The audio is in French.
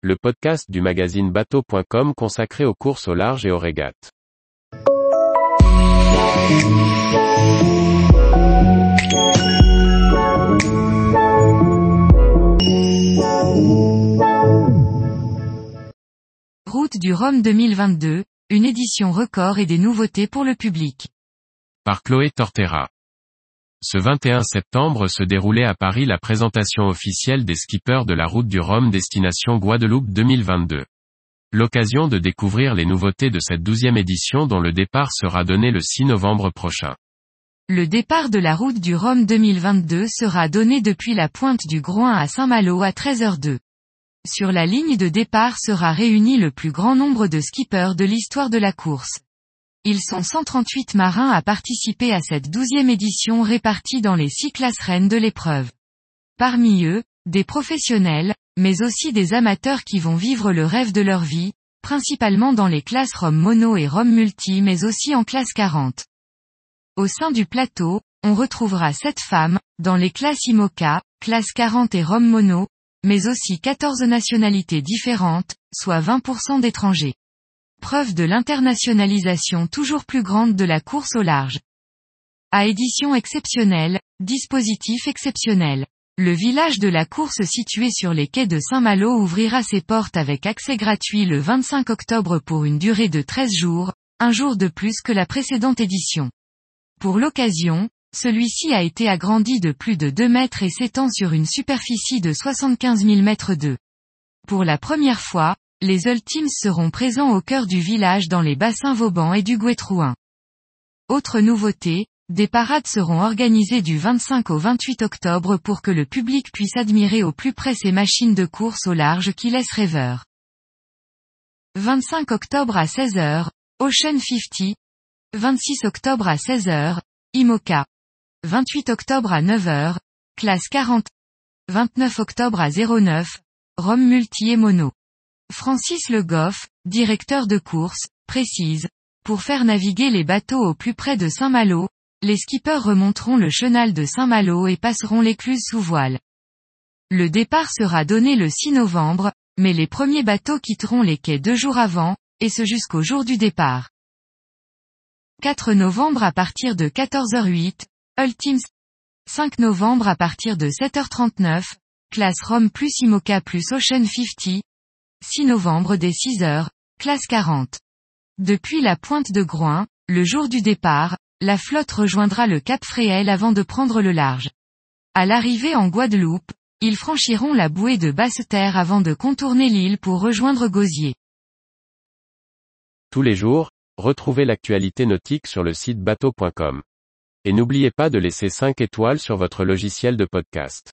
le podcast du magazine bateau.com consacré aux courses au large et aux régates. Route du Rhum 2022, une édition record et des nouveautés pour le public. Par Chloé Tortera. Ce 21 septembre se déroulait à Paris la présentation officielle des skippers de la route du Rhum destination Guadeloupe 2022. L'occasion de découvrir les nouveautés de cette douzième édition dont le départ sera donné le 6 novembre prochain. Le départ de la route du Rhum 2022 sera donné depuis la pointe du Groin à Saint-Malo à 13h02. Sur la ligne de départ sera réuni le plus grand nombre de skippers de l'histoire de la course. Ils sont 138 marins à participer à cette douzième édition répartie dans les six classes reines de l'épreuve. Parmi eux, des professionnels, mais aussi des amateurs qui vont vivre le rêve de leur vie, principalement dans les classes Rome Mono et Rome Multi mais aussi en classe 40. Au sein du plateau, on retrouvera 7 femmes, dans les classes IMOCA, classe 40 et Rome Mono, mais aussi 14 nationalités différentes, soit 20% d'étrangers. Preuve de l'internationalisation toujours plus grande de la course au large. À édition exceptionnelle, dispositif exceptionnel. Le village de la course situé sur les quais de Saint-Malo ouvrira ses portes avec accès gratuit le 25 octobre pour une durée de 13 jours, un jour de plus que la précédente édition. Pour l'occasion, celui-ci a été agrandi de plus de 2 mètres et s'étend sur une superficie de 75 000 mètres de. Pour la première fois, les Ultimes seront présents au cœur du village dans les bassins Vauban et du Gouetrouin. Autre nouveauté, des parades seront organisées du 25 au 28 octobre pour que le public puisse admirer au plus près ces machines de course au large qui laissent rêveur. 25 octobre à 16h, Ocean 50. 26 octobre à 16h, IMOCA. 28 octobre à 9h, classe 40. 29 octobre à 09, Rome Multi et Mono. Francis Le Goff, directeur de course, précise, pour faire naviguer les bateaux au plus près de Saint-Malo, les skippers remonteront le chenal de Saint-Malo et passeront l'écluse sous voile. Le départ sera donné le 6 novembre, mais les premiers bateaux quitteront les quais deux jours avant, et ce jusqu'au jour du départ. 4 novembre à partir de 14h08, Ultimes. 5 novembre à partir de 7h39, classe Rome plus Imoca plus Ocean 50. 6 novembre dès 6 heures, classe 40. Depuis la pointe de Groin, le jour du départ, la flotte rejoindra le Cap Fréhel avant de prendre le large. À l'arrivée en Guadeloupe, ils franchiront la bouée de Basse-Terre avant de contourner l'île pour rejoindre Gosier. Tous les jours, retrouvez l'actualité nautique sur le site bateau.com. Et n'oubliez pas de laisser 5 étoiles sur votre logiciel de podcast.